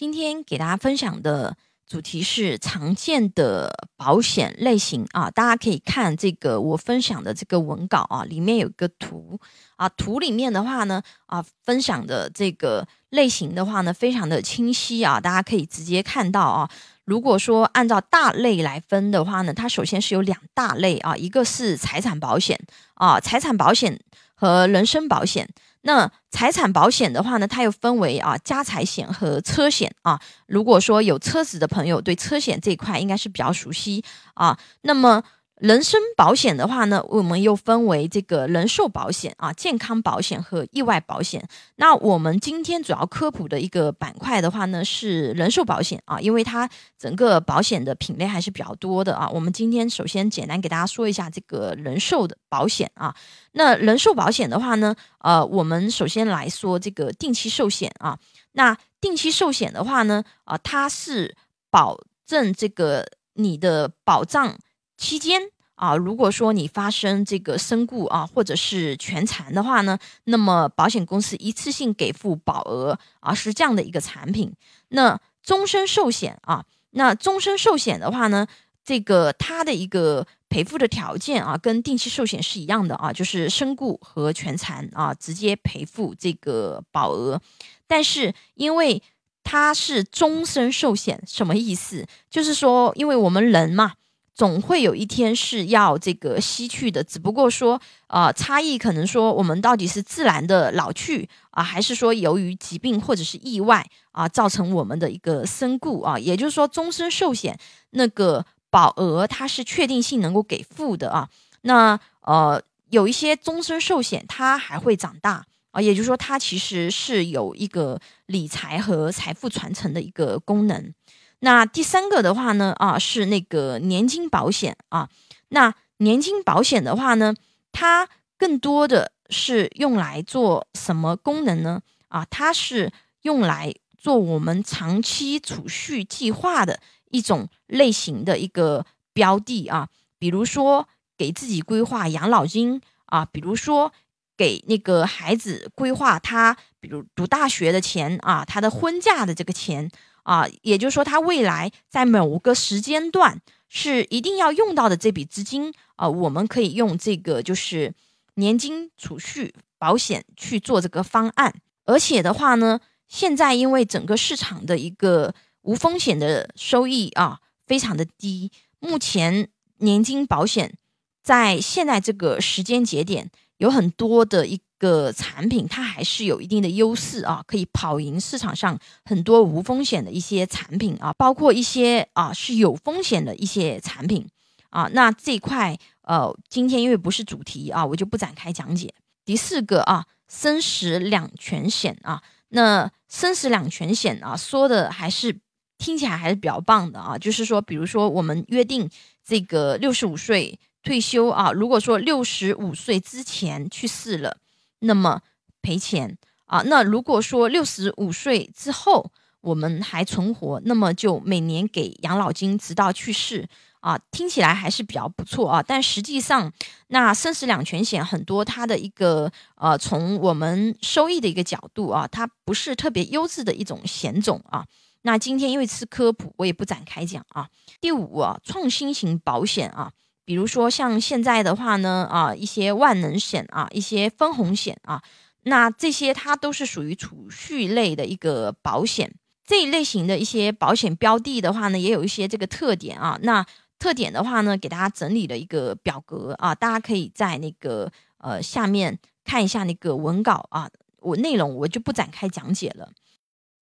今天给大家分享的主题是常见的保险类型啊，大家可以看这个我分享的这个文稿啊，里面有个图啊，图里面的话呢啊，分享的这个类型的话呢，非常的清晰啊，大家可以直接看到啊。如果说按照大类来分的话呢，它首先是有两大类啊，一个是财产保险啊，财产保险和人身保险。那财产保险的话呢，它又分为啊家财险和车险啊。如果说有车子的朋友，对车险这一块应该是比较熟悉啊。那么人身保险的话呢，我们又分为这个人寿保险啊、健康保险和意外保险。那我们今天主要科普的一个板块的话呢，是人寿保险啊，因为它整个保险的品类还是比较多的啊。我们今天首先简单给大家说一下这个人寿的保险啊。那人寿保险的话呢，呃，我们首先来说这个定期寿险啊。那定期寿险的话呢，啊，它是保证这个你的保障。期间啊，如果说你发生这个身故啊，或者是全残的话呢，那么保险公司一次性给付保额啊，是这样的一个产品。那终身寿险啊，那终身寿险的话呢，这个它的一个赔付的条件啊，跟定期寿险是一样的啊，就是身故和全残啊，直接赔付这个保额。但是因为它是终身寿险，什么意思？就是说，因为我们人嘛。总会有一天是要这个吸去的，只不过说，呃，差异可能说我们到底是自然的老去啊，还是说由于疾病或者是意外啊造成我们的一个身故啊？也就是说，终身寿险那个保额它是确定性能够给付的啊。那呃，有一些终身寿险它还会长大啊，也就是说它其实是有一个理财和财富传承的一个功能。那第三个的话呢，啊，是那个年金保险啊。那年金保险的话呢，它更多的是用来做什么功能呢？啊，它是用来做我们长期储蓄计划的一种类型的一个标的啊。比如说给自己规划养老金啊，比如说给那个孩子规划他，比如读大学的钱啊，他的婚嫁的这个钱。啊，也就是说，他未来在某个时间段是一定要用到的这笔资金啊，我们可以用这个就是年金储蓄保险去做这个方案。而且的话呢，现在因为整个市场的一个无风险的收益啊，非常的低，目前年金保险在现在这个时间节点有很多的一。个产品它还是有一定的优势啊，可以跑赢市场上很多无风险的一些产品啊，包括一些啊是有风险的一些产品啊。那这块呃，今天因为不是主题啊，我就不展开讲解。第四个啊，生死两全险啊，那生死两全险啊，说的还是听起来还是比较棒的啊，就是说，比如说我们约定这个六十五岁退休啊，如果说六十五岁之前去世了。那么赔钱啊？那如果说六十五岁之后我们还存活，那么就每年给养老金，直到去世啊。听起来还是比较不错啊。但实际上，那生死两全险很多，它的一个呃，从我们收益的一个角度啊，它不是特别优质的一种险种啊。那今天因为是科普，我也不展开讲啊。第五啊，创新型保险啊。比如说像现在的话呢，啊，一些万能险啊，一些分红险啊，那这些它都是属于储蓄类的一个保险。这一类型的一些保险标的的话呢，也有一些这个特点啊。那特点的话呢，给大家整理了一个表格啊，大家可以在那个呃下面看一下那个文稿啊，我内容我就不展开讲解了。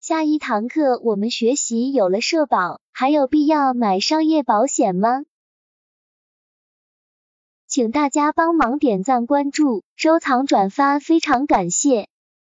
下一堂课我们学习有了社保，还有必要买商业保险吗？请大家帮忙点赞、关注、收藏、转发，非常感谢。